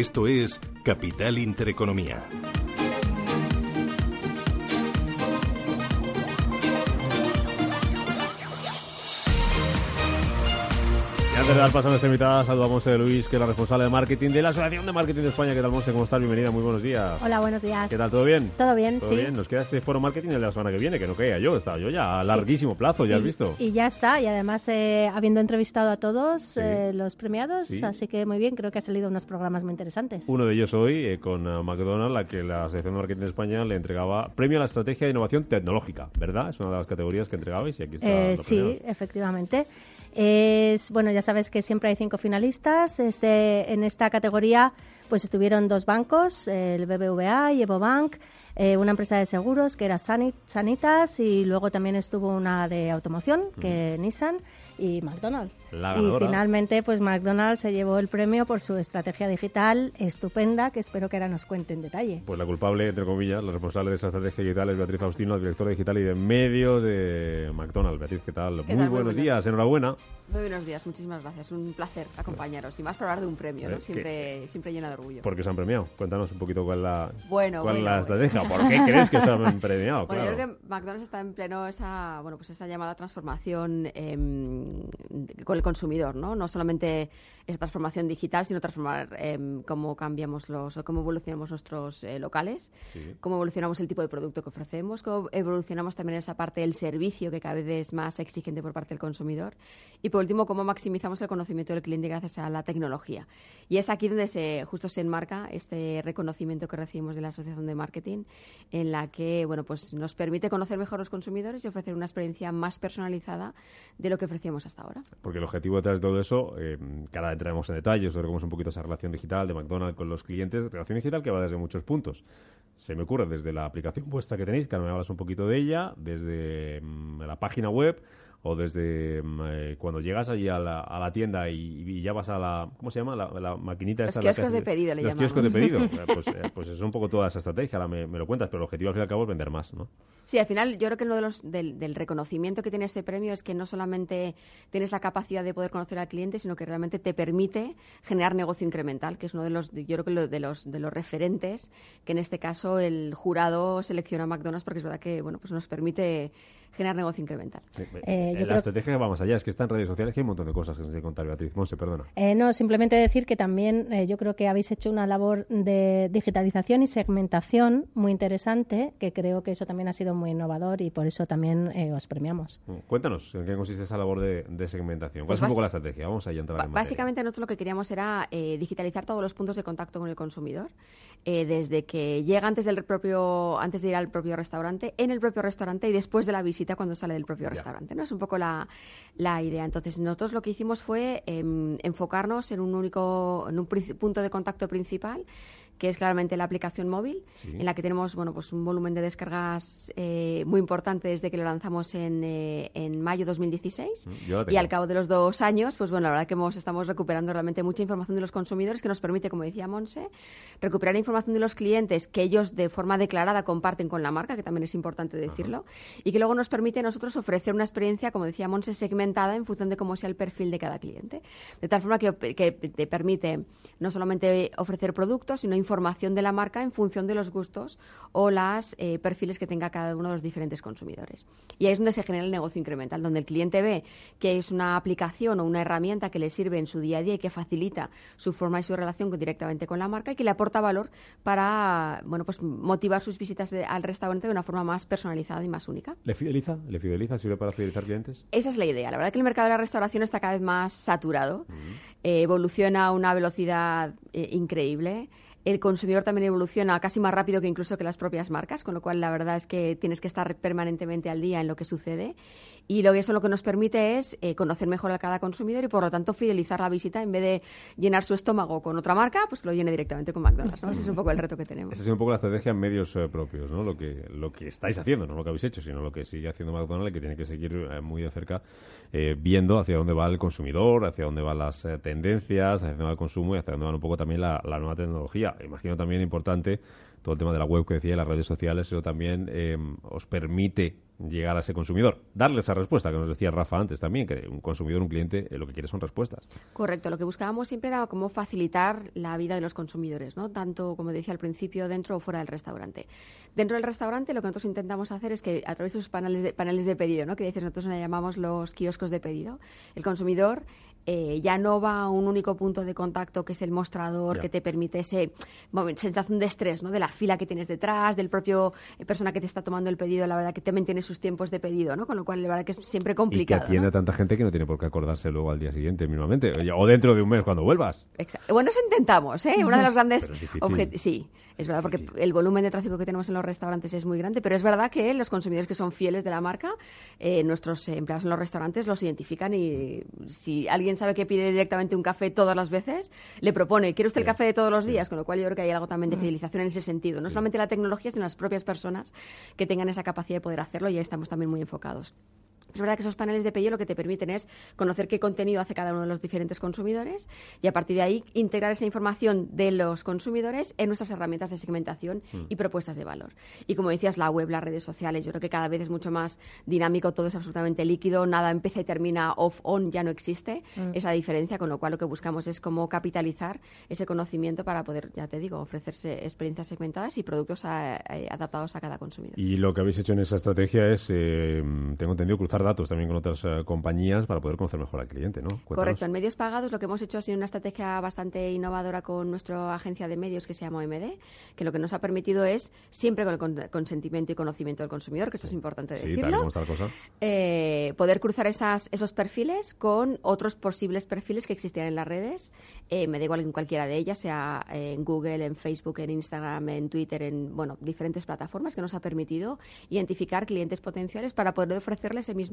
Esto es Capital Intereconomía. Antes de dar paso a nuestra invitada, saludamos a Luis, que es la responsable de marketing de la Asociación de Marketing de España. ¿Qué tal, Monse? ¿Cómo estás? Bienvenida, muy buenos días. Hola, buenos días. ¿Qué tal? ¿Todo bien? Todo bien, ¿Todo sí. bien? Nos queda este foro marketing el de la semana que viene, que no caía yo. Estaba yo ya a larguísimo plazo, ya has visto. Y ya está, y además eh, habiendo entrevistado a todos Sí. eh, los premiados, Sí. así que muy bien, creo que ha salido unos programas muy interesantes. Uno de ellos hoy eh, con eh, McDonald's, la que la Asociación de Marketing de España le entregaba premio a la estrategia de innovación tecnológica, ¿verdad? Es una de las categorías que entregabais y aquí está. Eh, sí, premiados. efectivamente. Es, bueno, ya sabes que siempre hay cinco finalistas. Este, en esta categoría pues estuvieron dos bancos, el BBVA y EvoBank, eh, una empresa de seguros que era Sani- Sanitas y luego también estuvo una de automoción, que Nissan y McDonald's. La y finalmente pues McDonald's se llevó el premio por su estrategia digital estupenda que espero que ahora nos cuente en detalle. Pues la culpable, entre comillas, la responsable de esa estrategia digital es Beatriz Faustino, la directora digital y de medios de McDonald's. Beatriz, ¿qué tal? ¿Qué Muy tal? Buenos días, enhorabuena. Muy buenos días, muchísimas gracias. Un placer acompañaros y más para hablar de un premio, Eh, ¿no? Siempre, siempre llena de orgullo. Porque os han premiado. Cuéntanos un poquito cuál es la, Bueno, cuál bueno, la bueno. estrategia. ¿Por qué crees que os han premiado? Bueno, Claro. yo creo que McDonald's está en pleno esa, bueno, pues esa llamada transformación em, con el consumidor, ¿no? No solamente esa transformación digital, sino transformar em, cómo cambiamos los, o cómo evolucionamos nuestros eh, locales, Sí. cómo evolucionamos el tipo de producto que ofrecemos, cómo evolucionamos también esa parte del servicio que cada vez es más exigente por parte del consumidor y por último cómo maximizamos el conocimiento del cliente gracias a la tecnología. Y es aquí donde se, justo se enmarca este reconocimiento que recibimos de la Asociación de Marketing en la que bueno, pues nos permite conocer mejor los consumidores y ofrecer una experiencia más personalizada de lo que ofrecíamos hasta ahora. Porque el objetivo de todo eso, eh, que ahora entraremos en detalles sobre cómo es un poquito esa relación digital de McDonald's con los clientes, relación digital que va desde muchos puntos. Se me ocurre desde la aplicación vuestra que tenéis, que ahora me hablas un poquito de ella, desde mm, la página web o desde mm, eh, cuando llegas allí a la, a la tienda y, y ya vas a la, ¿cómo se llama? La, la maquinita Los esa que kioscos de pedido le Los kioscos de llamamos. pedido. Eh, pues, eh, pues es un poco toda esa estrategia, ahora me, me lo cuentas, pero el objetivo al fin y al cabo es vender más, ¿no? Sí, al final yo creo que uno de los, del, del reconocimiento que tiene este premio es que no solamente tienes la capacidad de poder conocer al cliente, sino que realmente te permite generar negocio incremental, que es uno de los, yo creo que lo- de los, de los referentes que en este caso el jurado selecciona a McDonald's porque es verdad que bueno pues nos permite generar negocio incremental. Eh, Eh, yo la creo- estrategia va más allá, es que está en redes sociales, que hay un montón de cosas que se que contar, Beatriz. Monse, perdona. Eh, no, simplemente decir que también eh, yo creo que habéis hecho una labor de digitalización y segmentación muy interesante, que creo que eso también ha sido muy innovador y por eso también eh, os premiamos. Mm, Cuéntanos, ¿en qué consiste esa labor de, de segmentación? ¿Cuál Pues es un poco la estrategia? Vamos a entrar en materia. Básicamente nosotros lo que queríamos era eh, digitalizar todos los puntos de contacto con el consumidor, eh, desde que llega antes del propio, antes de ir al propio restaurante, en el propio restaurante y después de la visita cuando sale del propio restaurante. ¿no? Es un poco la, la idea. Entonces nosotros lo que hicimos fue em, enfocarnos en un único, en un punto de contacto principal que es claramente la aplicación móvil, Sí. en la que tenemos bueno, pues un volumen de descargas eh, muy importante desde que lo lanzamos en, eh, en mayo 2016. Mm, Y al cabo de los dos años, pues bueno, la verdad que hemos, estamos recuperando realmente mucha información de los consumidores que nos permite, como decía Monse, recuperar información de los clientes que ellos de forma declarada comparten con la marca, que también es importante decirlo, y que luego nos permite a nosotros ofrecer una experiencia, como decía Monse, segmentada en función de cómo sea el perfil de cada cliente. De tal forma que, que te permite no solamente ofrecer productos, sino información de la marca en función de los gustos o los perfiles que tenga cada uno de los diferentes consumidores. Y ahí es donde se genera el negocio incremental, donde el cliente ve que es una aplicación o una herramienta que le sirve en su día a día y que facilita su forma y su relación con- directamente con la marca y que le aporta valor para bueno, pues motivar sus visitas de- al restaurante de una forma más personalizada y más única. ¿Le fideliza? ¿Le fideliza? ¿Sirve para fidelizar clientes? Esa es la idea. La verdad que el mercado de la restauración está cada vez más saturado, eh, evoluciona a una velocidad eh, increíble. El consumidor también evoluciona casi más rápido que incluso que las propias marcas, con lo cual la verdad es que tienes que estar permanentemente al día en lo que sucede. Y lo que eso lo que nos permite es eh, conocer mejor a cada consumidor y por lo tanto fidelizar la visita en vez de llenar su estómago con otra marca, pues lo llene directamente con McDonald's. ¿no? Ese es un poco el reto que tenemos. Esa es un poco la estrategia en medios eh, propios, ¿no? Lo que, lo que estáis haciendo, no lo que habéis hecho, sino lo que sigue haciendo McDonald's y que tiene que seguir eh, muy de cerca viendo hacia dónde va el consumidor, hacia dónde van las tendencias, hacia dónde va el consumo y hacia dónde va un poco también la, nueva tecnología. Imagino también importante todo el tema de la web que decía, las redes sociales, eso también os permite llegar a ese consumidor. Darle esa respuesta que nos decía Rafa antes también, que un consumidor, un cliente, eh, lo que quiere son respuestas. Correcto. Lo que buscábamos siempre era cómo facilitar la vida de los consumidores, ¿no? Tanto, como decía al principio, dentro o fuera del restaurante. Dentro del restaurante lo que nosotros intentamos hacer es que a través de esos paneles de, paneles de pedido, ¿no? que dices, nosotros le llamamos los kioscos de pedido, el consumidor eh, ya no va a un único punto de contacto que es el mostrador que te permite ese sensación de estrés, ¿no? De la fila que tienes detrás, del propio eh, persona que te está tomando el pedido, la verdad que también tiene sus tiempos de pedido, ¿no? Con lo cual la verdad que es siempre complicado. Y que atiende a tanta gente que no tiene por qué acordarse luego al día siguiente mismamente o dentro de un mes cuando vuelvas. Bueno, eso intentamos, ¿eh? Una de las grandes objetivos. Sí, es verdad porque el volumen de tráfico que tenemos en los restaurantes es muy grande, pero es verdad que los consumidores que son fieles de la marca, eh, nuestros empleados en los restaurantes los identifican y si alguien sabe que pide directamente un café todas las veces, le propone, ¿quiere usted el café de todos los días? Con lo cual yo creo que hay algo también de fidelización en ese sentido. No solamente la tecnología, sino las propias personas que tengan esa capacidad de poder hacerlo y ahí estamos también muy enfocados. Es verdad que esos paneles de pedido lo que te permiten es conocer qué contenido hace cada uno de los diferentes consumidores y a partir de ahí integrar esa información de los consumidores en nuestras herramientas de segmentación mm. y propuestas de valor. Y como decías, la web, las redes sociales, yo creo que cada vez es mucho más dinámico, todo es absolutamente líquido, nada empieza y termina off-on, ya no existe mm. esa diferencia, con lo cual lo que buscamos es cómo capitalizar ese conocimiento para poder, ya te digo, ofrecerse experiencias segmentadas y productos adaptados a cada consumidor. Y lo que habéis hecho en esa estrategia es, eh, tengo entendido, cruzar datos también con otras eh, compañías para poder conocer mejor al cliente, ¿no? Correcto. En medios pagados lo que hemos hecho ha sido una estrategia bastante innovadora con nuestra agencia de medios que se llama OMD, que lo que nos ha permitido es, siempre con el consentimiento y conocimiento del consumidor, que esto es importante decirlo, eh, poder cruzar esas, esos perfiles con otros posibles perfiles que existían en las redes. Eh, me da igual en cualquiera de ellas, sea en Google, en Facebook, en Instagram, en Twitter, en bueno, diferentes plataformas que nos ha permitido identificar clientes potenciales para poder ofrecerles ese mismo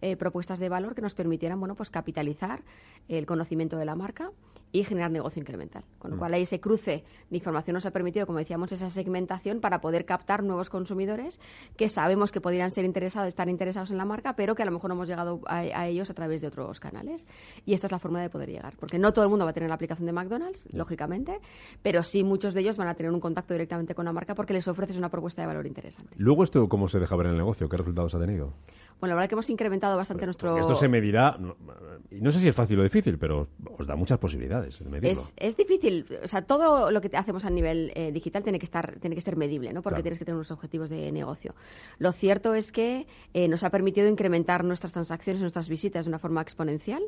eh, propuestas de valor que nos permitieran bueno, pues capitalizar el conocimiento de la marca y generar negocio incremental. Con lo mm. cual, ahí ese cruce de información nos ha permitido, como decíamos, esa segmentación para poder captar nuevos consumidores que sabemos que podrían ser interesados, estar interesados en la marca, pero que a lo mejor no hemos llegado a, ellos a través de otros canales. Y esta es la forma de poder llegar. Porque no todo el mundo va a tener la aplicación de McDonald's, lógicamente, pero sí muchos de ellos van a tener un contacto directamente con la marca porque les ofreces una propuesta de valor interesante. Luego, ¿esto cómo se deja ver en el negocio? ¿Qué resultados ha tenido? Bueno, la verdad que hemos incrementado bastante nuestro... Esto se medirá, no sé si es fácil o difícil, pero os da muchas posibilidades medirlo. Es, es difícil, o sea, todo lo que hacemos a nivel eh, digital tiene que estar tiene que ser medible, ¿no? Porque tienes que tener unos objetivos de negocio. Lo cierto es que eh, nos ha permitido incrementar nuestras transacciones, nuestras visitas de una forma exponencial.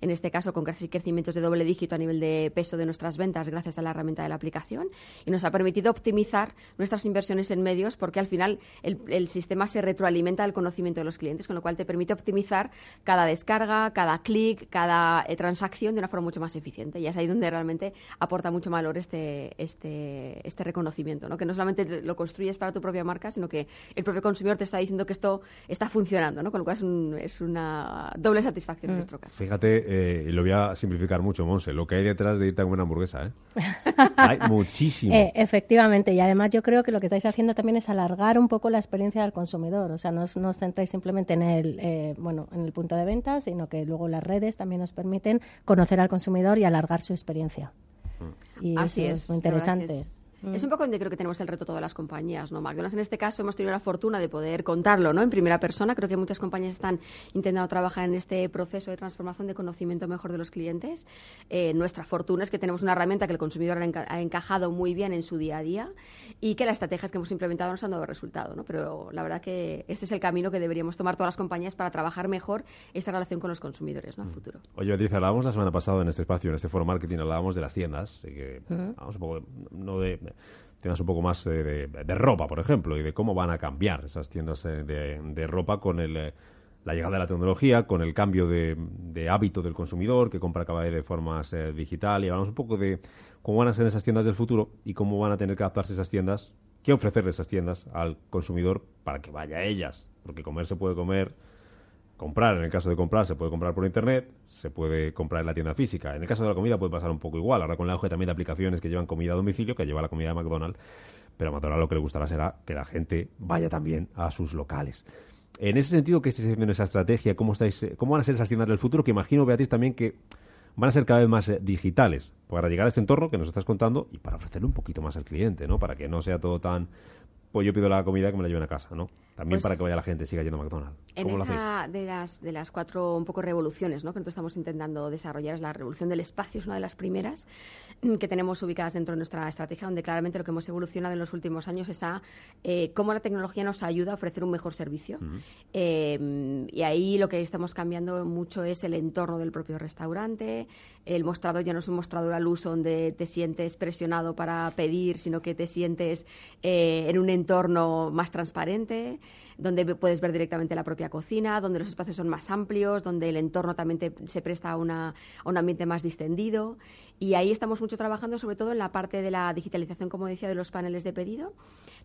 En este caso, con casi crecimientos de doble dígito a nivel de peso de nuestras ventas gracias a la herramienta de la aplicación. Y nos ha permitido optimizar nuestras inversiones en medios porque al final el, el sistema se retroalimenta del conocimiento de los clientes con lo cual te permite optimizar cada descarga, cada clic, cada eh, transacción de una forma mucho más eficiente. Y es ahí donde realmente aporta mucho valor este, este, este reconocimiento, ¿no? que no solamente lo construyes para tu propia marca, sino que el propio consumidor te está diciendo que esto está funcionando, ¿no? con lo cual es, una doble satisfacción en mm. nuestro caso. Fíjate, eh, y lo voy a simplificar mucho, Monse, lo que hay detrás de irte a comer una hamburguesa. ¿eh? hay muchísimo. efectivamente, y además yo creo que lo que estáis haciendo también es alargar un poco la experiencia del consumidor. O sea, no os, no os centráis simplemente en el, eh, bueno, en el punto de venta, sino que luego las redes también nos permiten conocer al consumidor y alargar su experiencia. Mm. Y Así eso es, muy interesante. Es un poco donde creo que tenemos el reto todas las compañías, ¿no? McDonald's en este caso hemos tenido la fortuna de poder contarlo, ¿no? En primera persona. Creo que muchas compañías están intentando trabajar en este proceso de transformación de conocimiento mejor de los clientes. Eh, nuestra fortuna es que tenemos una herramienta que el consumidor ha, encajado muy bien en su día a día y que las estrategias que hemos implementado nos han dado resultado, ¿no? Pero la verdad que este es el camino que deberíamos tomar todas las compañías para trabajar mejor esa relación con los consumidores, ¿no? A mm. futuro. Oye, dice, hablábamos la semana pasada en este espacio, en este foro marketing, hablábamos de las tiendas, que, vamos un poco, no de tiendas un poco más eh, de, ropa, por ejemplo, y de cómo van a cambiar esas tiendas eh, de, ropa con el, eh, la llegada de la tecnología, con el cambio de, hábito del consumidor que compra cada vez de forma eh, digital y hablamos un poco de cómo van a ser esas tiendas del futuro y cómo van a tener que adaptarse esas tiendas, qué ofrecerle esas tiendas al consumidor para que vaya a ellas, porque comer se puede comer comprar, en el caso de comprar, se puede comprar por internet, se puede comprar en la tienda física. En el caso de la comida puede pasar un poco igual. Ahora con el auge también de aplicaciones que llevan comida a domicilio, que lleva la comida de McDonald's, pero a McDonald's lo que le gustará será que la gente vaya también a sus locales. En ese sentido, ¿qué estáis haciendo en esa estrategia? ¿Cómo, estáis, eh, ¿Cómo van a ser esas tiendas del futuro? Que imagino, Beatriz, también que van a ser cada vez más eh, digitales para llegar a este entorno que nos estás contando y para ofrecerle un poquito más al cliente, ¿no? Para que no sea todo tan pues yo pido la comida que me la lleven a casa, ¿no? También para pues que vaya la gente siga yendo a McDonald's. En esa de las, de las cuatro un poco revoluciones ¿no? que nosotros estamos intentando desarrollar, es la revolución del espacio, es una de las primeras que tenemos ubicadas dentro de nuestra estrategia, donde claramente lo que hemos evolucionado en los últimos años es a eh, cómo la tecnología nos ayuda a ofrecer un mejor servicio. Eh, y ahí lo que estamos cambiando mucho es el entorno del propio restaurante. El mostrador ya no es un mostrador al uso donde te sientes presionado para pedir, sino que te sientes eh, en un entorno más transparente donde puedes ver directamente la propia cocina, donde los espacios son más amplios, donde el entorno también se presta a, una, a un ambiente más distendido. Y ahí estamos mucho trabajando, sobre todo en la parte de la digitalización, como decía, de los paneles de pedido.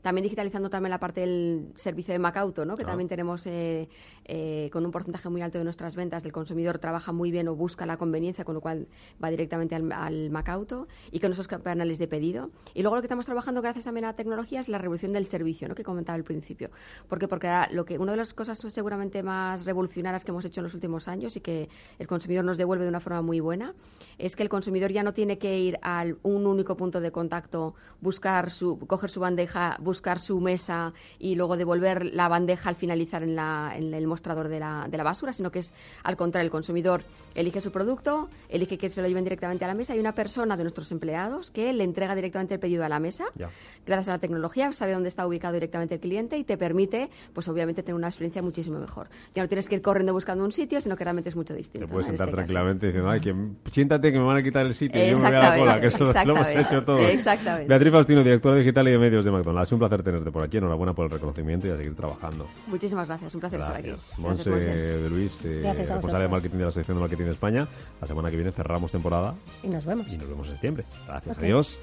También digitalizando también la parte del servicio de Macauto, ¿no? que también tenemos eh, eh, con un porcentaje muy alto de nuestras ventas del consumidor trabaja muy bien o busca la conveniencia, con lo cual va directamente al, al Macauto y con esos paneles de pedido. Y luego lo que estamos trabajando, gracias también a la tecnología, es la revolución del servicio, ¿no? que comentaba al principio. Porque, porque lo que, una de las cosas seguramente más revolucionarias que hemos hecho en los últimos años y que el consumidor nos devuelve de una forma muy buena es que el consumidor ya no tiene que ir a un único punto de contacto, buscar su, coger su bandeja, buscar su mesa y luego devolver la bandeja al finalizar en, la, en el mostrador de la, de la, basura, sino que es al contrario, el consumidor elige su producto, elige que se lo lleven directamente a la mesa. Y una persona de nuestros empleados que le entrega directamente el pedido a la mesa. Gracias a la tecnología sabe dónde está ubicado directamente el cliente y te permite, pues obviamente, tener una experiencia muchísimo mejor. Ya no tienes que ir corriendo buscando un sitio, sino que realmente es mucho distinto. Te puedes sentar este tranquilamente diciendo, ay, que, siéntate que me van a quitar el sitio y yo me voy a la cola, que eso lo hemos hecho todo. Exactamente. Beatriz Faustino, directora digital y de medios de McDonald's. Es un placer tenerte por aquí. Enhorabuena por el reconocimiento y a seguir trabajando. Muchísimas gracias. Un placer estar aquí. Monse de Luis, eh, responsable de marketing de la Asociación de Marketing de España. La semana que viene cerramos temporada. Y nos vemos. Y nos vemos en septiembre. Gracias. Adiós.